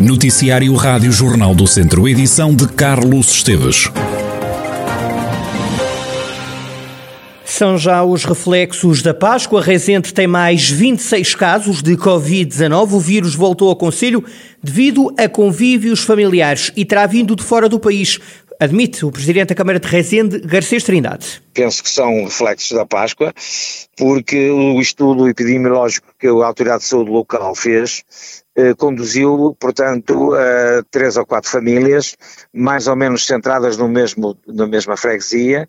Noticiário Rádio Jornal do Centro, edição de Carlos Esteves. São já os reflexos da Páscoa. Rezende tem mais 26 casos de Covid-19. O vírus voltou ao Conselho devido a convívios familiares e terá vindo de fora do país. Admite o Presidente da Câmara de Rezende, Garcês Trindade. Penso que são reflexos da Páscoa, porque o estudo epidemiológico que a Autoridade de Saúde Local fez eh, conduziu, portanto, a três ou quatro famílias, mais ou menos centradas no mesmo, na mesma freguesia,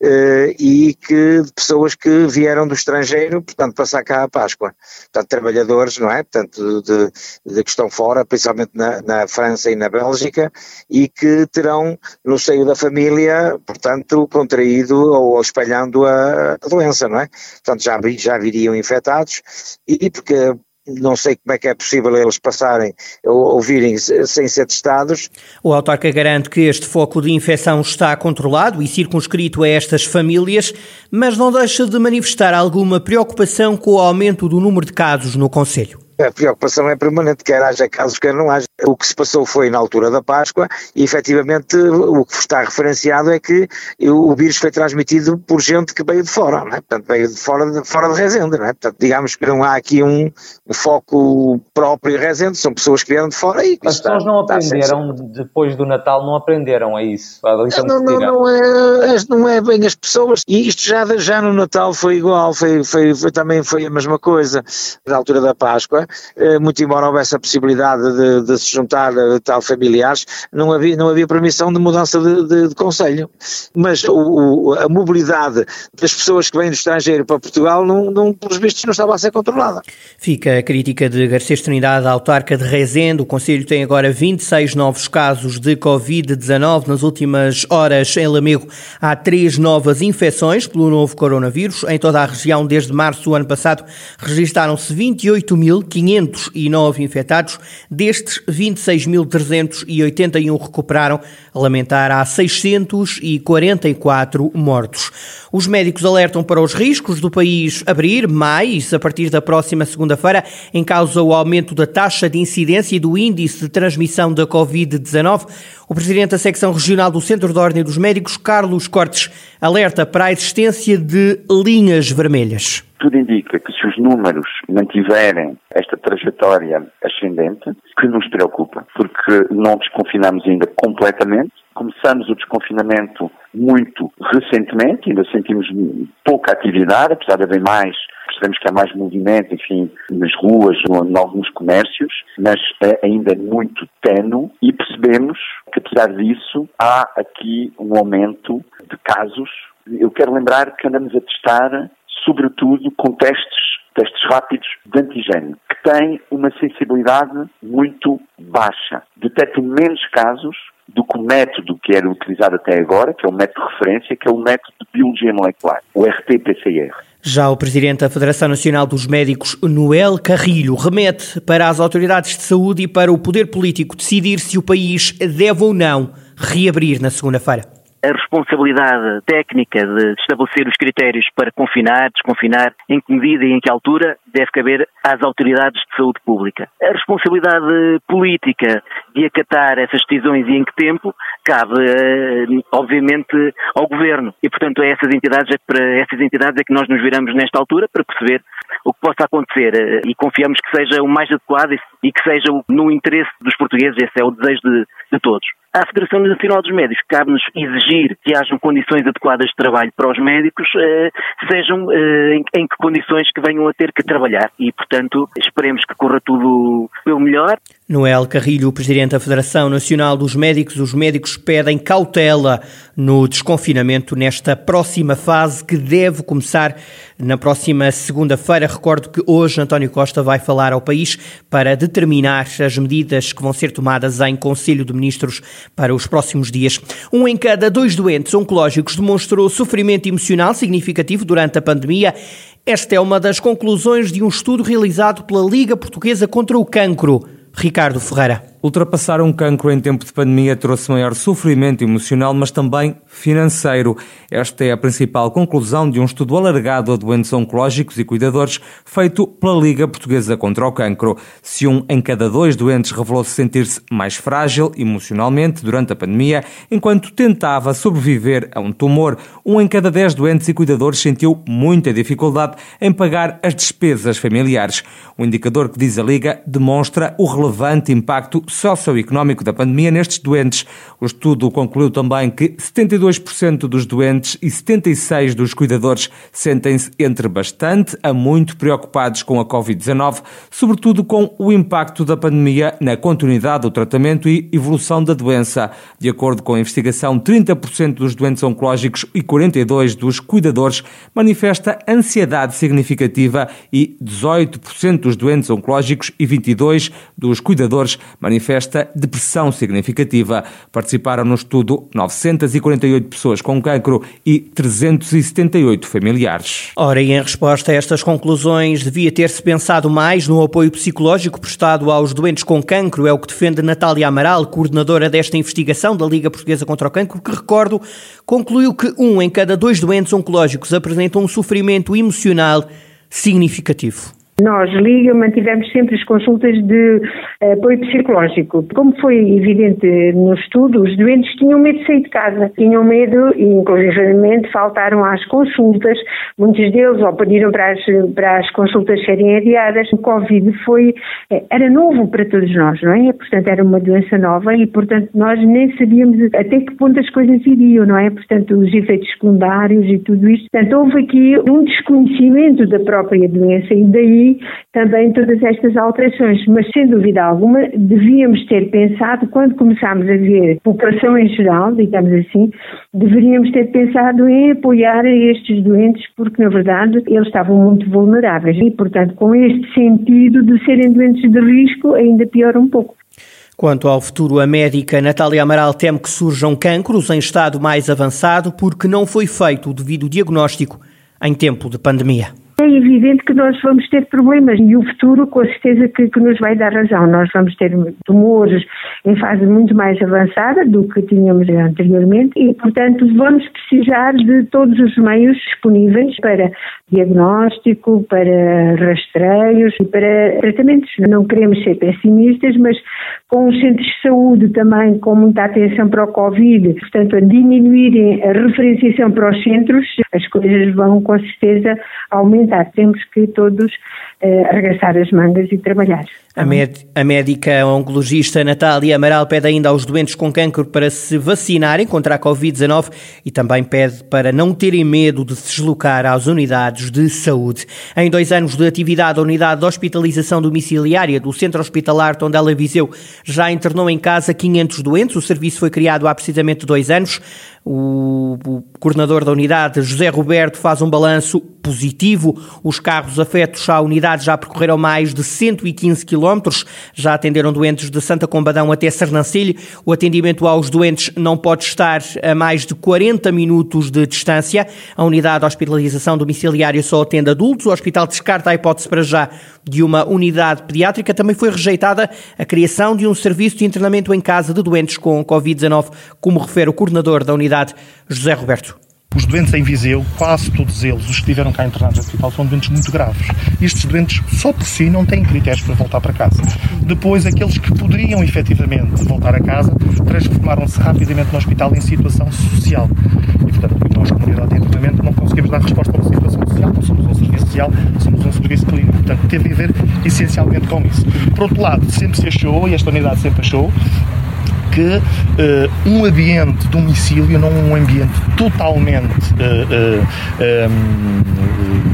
eh, e que pessoas que vieram do estrangeiro, portanto, passar cá a Páscoa. Portanto, trabalhadores, não é? Portanto, de, de que estão fora, principalmente na, na, França e na Bélgica, e que terão, no seio da família, portanto, contraído ou espalhando a, a doença, não é? Portanto, já, já viriam infectados, e porque não sei como é que é possível eles passarem ou ouvirem sem ser testados. O autarca garante que este foco de infecção está controlado e circunscrito a estas famílias, mas não deixa de manifestar alguma preocupação com o aumento do número de casos no Conselho. A preocupação é permanente, quer haja casos, quer não haja. O que se passou foi na altura da Páscoa e efetivamente o que está referenciado é que o vírus foi transmitido por gente que veio de fora, não é? Portanto, veio de fora de, fora de Rezende, não é? Portanto, digamos que não há aqui um, um foco próprio Rezende, são pessoas que vieram de fora e... As pessoas não aprenderam, depois do Natal, não aprenderam a isso? A não, não, não, é, não é bem as pessoas, e isto já, já no Natal foi igual, foi, foi, foi também foi a mesma coisa, na altura da Páscoa, muito embora houvesse a possibilidade de, de se juntar a tal familiares, não havia, não havia permissão de mudança de, de, de conselho. Mas o, o, a mobilidade das pessoas que vêm do estrangeiro para Portugal, não, não, pelos vistos, não estava a ser controlada. Fica a crítica de Garcês Trindade, autarca de Rezende. O Conselho tem agora 26 novos casos de Covid-19. Nas últimas horas, em Lamego, há três novas infecções pelo novo coronavírus. Em toda a região, desde março do ano passado, registaram-se 28.500 509 infectados, destes 26.381 recuperaram, a lamentar há 644 mortos. Os médicos alertam para os riscos do país abrir mais a partir da próxima segunda-feira, em causa o aumento da taxa de incidência e do índice de transmissão da Covid-19. O presidente da secção regional do Centro de Ordem dos Médicos, Carlos Cortes, alerta para a existência de linhas vermelhas. Tudo indica que se os números mantiverem esta trajetória ascendente, que nos preocupa, porque não desconfinamos ainda completamente, começamos o desconfinamento muito recentemente, ainda sentimos pouca atividade, apesar de haver mais percebemos que há mais movimento, enfim, nas ruas, em alguns comércios, mas é ainda muito tenue e percebemos que, apesar disso, há aqui um aumento de casos. Eu quero lembrar que andamos a testar, sobretudo, com testes, testes rápidos de antigênio, que têm uma sensibilidade muito baixa. Detectam menos casos do que o método que era utilizado até agora, que é o método de referência, que é o método de biologia molecular, o RT-PCR. Já o Presidente da Federação Nacional dos Médicos, Noel Carrilho, remete para as autoridades de saúde e para o poder político decidir se o país deve ou não reabrir na segunda-feira a responsabilidade técnica de estabelecer os critérios para confinar, desconfinar, em que medida e em que altura, deve caber às autoridades de saúde pública. A responsabilidade política de acatar essas decisões e em que tempo, cabe, eh, obviamente, ao Governo. E, portanto, a essas entidades, é para essas entidades é que nós nos viramos nesta altura para perceber o que possa acontecer eh, e confiamos que seja o mais adequado e que seja no interesse dos portugueses, esse é o desejo de, de todos. À Federação Nacional dos Médicos cabe-nos exigir que hajam condições adequadas de trabalho para os médicos, eh, sejam em, em, que condições que venham a ter que trabalhar e, portanto, esperemos que corra tudo pelo melhor. Noel Carrilho, Presidente da Federação Nacional dos Médicos, os médicos pedem cautela no desconfinamento nesta próxima fase que deve começar na próxima segunda-feira. Recordo que hoje António Costa vai falar ao país para determinar as medidas que vão ser tomadas em Conselho de Ministros para os próximos dias. Um em cada dois doentes oncológicos demonstrou sofrimento emocional significativo durante a pandemia. Esta é uma das conclusões de um estudo realizado pela Liga Portuguesa contra o Cancro. Ricardo Ferreira. Ultrapassar um cancro em tempo de pandemia trouxe maior sofrimento emocional, mas também financeiro. Esta é a principal conclusão de um estudo alargado a doentes oncológicos e cuidadores feito pela Liga Portuguesa contra o Cancro. Se um em cada dois doentes revelou-se sentir-se mais frágil emocionalmente durante a pandemia, enquanto tentava sobreviver a um tumor, um em cada dez doentes e cuidadores sentiu muita dificuldade em pagar as despesas familiares. O indicador que diz a Liga demonstra o relevante impacto socioeconómico da pandemia nestes doentes. O estudo concluiu também que 72% dos doentes e 76% dos cuidadores sentem-se entre bastante a muito preocupados com a Covid-19, sobretudo com o impacto da pandemia na continuidade do tratamento e evolução da doença. De acordo com a investigação, 30% dos doentes oncológicos e 42% dos cuidadores manifesta ansiedade significativa e 18% dos doentes oncológicos e 22% dos cuidadores manifesta depressão significativa. Participaram no estudo 948 pessoas com cancro e 378 familiares. Ora, e em resposta a estas conclusões, devia ter-se pensado mais no apoio psicológico prestado aos doentes com cancro, é o que defende Natália Amaral, coordenadora desta investigação da Liga Portuguesa contra o Cancro, que, recordo, concluiu que um em cada dois doentes oncológicos apresentam um sofrimento emocional significativo. Nós, Liga, mantivemos sempre as consultas de eh, apoio psicológico. Como foi evidente no estudo, os doentes tinham medo de sair de casa, tinham medo e, inclusivamente, faltaram às consultas. Muitos deles ou pediram para as, para as consultas serem adiadas. O Covid foi, eh, era novo para todos nós, não é? Portanto, era uma doença nova e, portanto, nós nem sabíamos até que ponto as coisas iriam, não é? Portanto, os efeitos secundários e tudo isto. Portanto, houve aqui um desconhecimento da própria doença e daí também todas estas alterações. Mas, sem dúvida alguma, devíamos ter pensado, quando começámos a ver população em geral, digamos assim, deveríamos ter pensado em apoiar estes doentes, porque, na verdade, eles estavam muito vulneráveis. E, portanto, com este sentido de serem doentes de risco, ainda pior um pouco. Quanto ao futuro, a médica Natália Amaral teme que surjam cancros em estado mais avançado porque não foi feito o devido diagnóstico em tempo de pandemia. É evidente que nós vamos ter problemas e o futuro, com certeza, que, que, nos vai dar razão. Nós vamos ter tumores em fase muito mais avançada do que tínhamos anteriormente e, portanto, vamos precisar de todos os meios disponíveis para diagnóstico, para rastreios e para tratamentos. Não queremos ser pessimistas, mas com os centros de saúde também com muita atenção para o Covid, portanto, a diminuírem a referenciação para os centros, as coisas vão com certeza aumentar. Temos que todos uh, arregaçar as mangas e trabalhar. A, med a médica oncologista Natália Amaral pede ainda aos doentes com cancro para se vacinarem contra a Covid-19 e também pede para não terem medo de se deslocar às unidades de saúde. Em dois anos de atividade, a unidade de hospitalização domiciliária do Centro Hospitalar Tondela Viseu já internou em casa 500 doentes. O serviço foi criado há precisamente dois anos. O, o coordenador da unidade, José Roberto, faz um balanço positivo. Os carros afetos à unidade já percorreram mais de 115 quilómetros, já atenderam doentes de Santa Combadão até Sernancelho. O atendimento aos doentes não pode estar a mais de 40 minutos de distância. A unidade de hospitalização domiciliária só atende adultos. O hospital descarta a hipótese para já de uma unidade pediátrica. Também foi rejeitada a criação de um serviço de internamento em casa de doentes com Covid-19, como refere o coordenador da unidade José Roberto. Os doentes em Viseu, quase todos eles, os que estiveram cá internados no hospital, são doentes muito graves. Estes doentes, só por si, não têm critérios para voltar para casa. Depois, aqueles que poderiam efetivamente voltar a casa, transformaram-se rapidamente no hospital em situação social. E, portanto, nós, comunidade de internamento, não conseguimos dar resposta a uma situação social, não somos um serviço social, somos um serviço clínico. Portanto, teve a ver essencialmente com isso. Por outro lado, sempre se achou, e esta unidade sempre achou, que uh, um ambiente domicílio não é um ambiente totalmente uh, uh, um,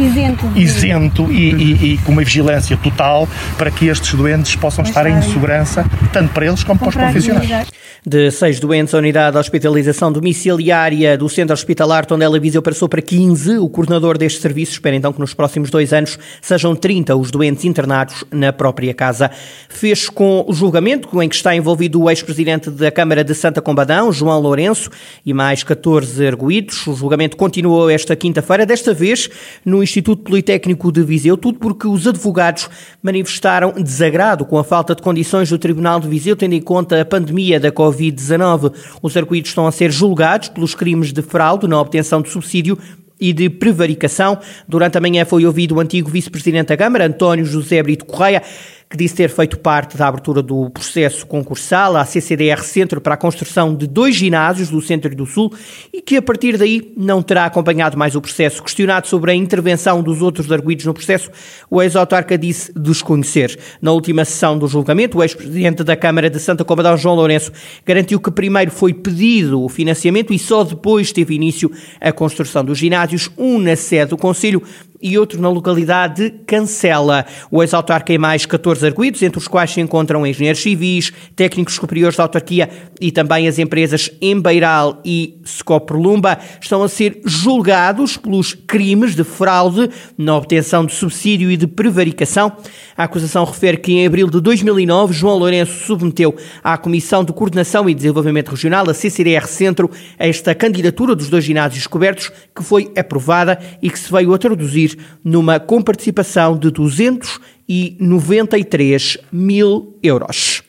isento, isento e, e, e, com uma vigilância total para que estes doentes possam estar em segurança, tanto para eles como para os profissionais. De seis doentes, a unidade de hospitalização domiciliária do Centro Hospitalar Tondela Viseu passou para 15. O coordenador deste serviço espera então que nos próximos dois anos sejam 30 os doentes internados na própria casa. Fez com o julgamento em que está envolvido o ex-presidente da Câmara de Santa Combadão, João Lourenço, e mais 14 arguídos. O julgamento continuou esta quinta-feira, desta vez no Instituto Politécnico de Viseu, tudo porque os advogados manifestaram desagrado com a falta de condições do Tribunal de Viseu, tendo em conta a pandemia da Covid-19. Os arguídos estão a ser julgados pelos crimes de fraude na obtenção de subsídio e de prevaricação. Durante a manhã foi ouvido o antigo vice-presidente da Câmara, António José Brito Correia, que disse ter feito parte da abertura do processo concursal à CCDR Centro para a construção de dois ginásios do Centro e do Sul e que a partir daí não terá acompanhado mais o processo. Questionado sobre a intervenção dos outros arguidos no processo, o ex-autarca disse desconhecer. Na última sessão do julgamento, o ex-presidente da Câmara de Santa Comadão, João Lourenço, garantiu que primeiro foi pedido o financiamento e só depois teve início a construção dos ginásios, um na sede do Conselho e outro na localidade de Cancela. O ex-autarca e mais 14 arguídos, entre os quais se encontram engenheiros civis, técnicos superiores da autarquia e também as empresas Embeiral e Scoprolumba, estão a ser julgados pelos crimes de fraude na obtenção de subsídio e de prevaricação. A acusação refere que em abril de 2009, João Lourenço submeteu à Comissão de Coordenação e Desenvolvimento Regional, a CCDR Centro, esta candidatura dos dois ginásios cobertos, que foi aprovada e que se veio a traduzir numa comparticipação de 293 mil euros.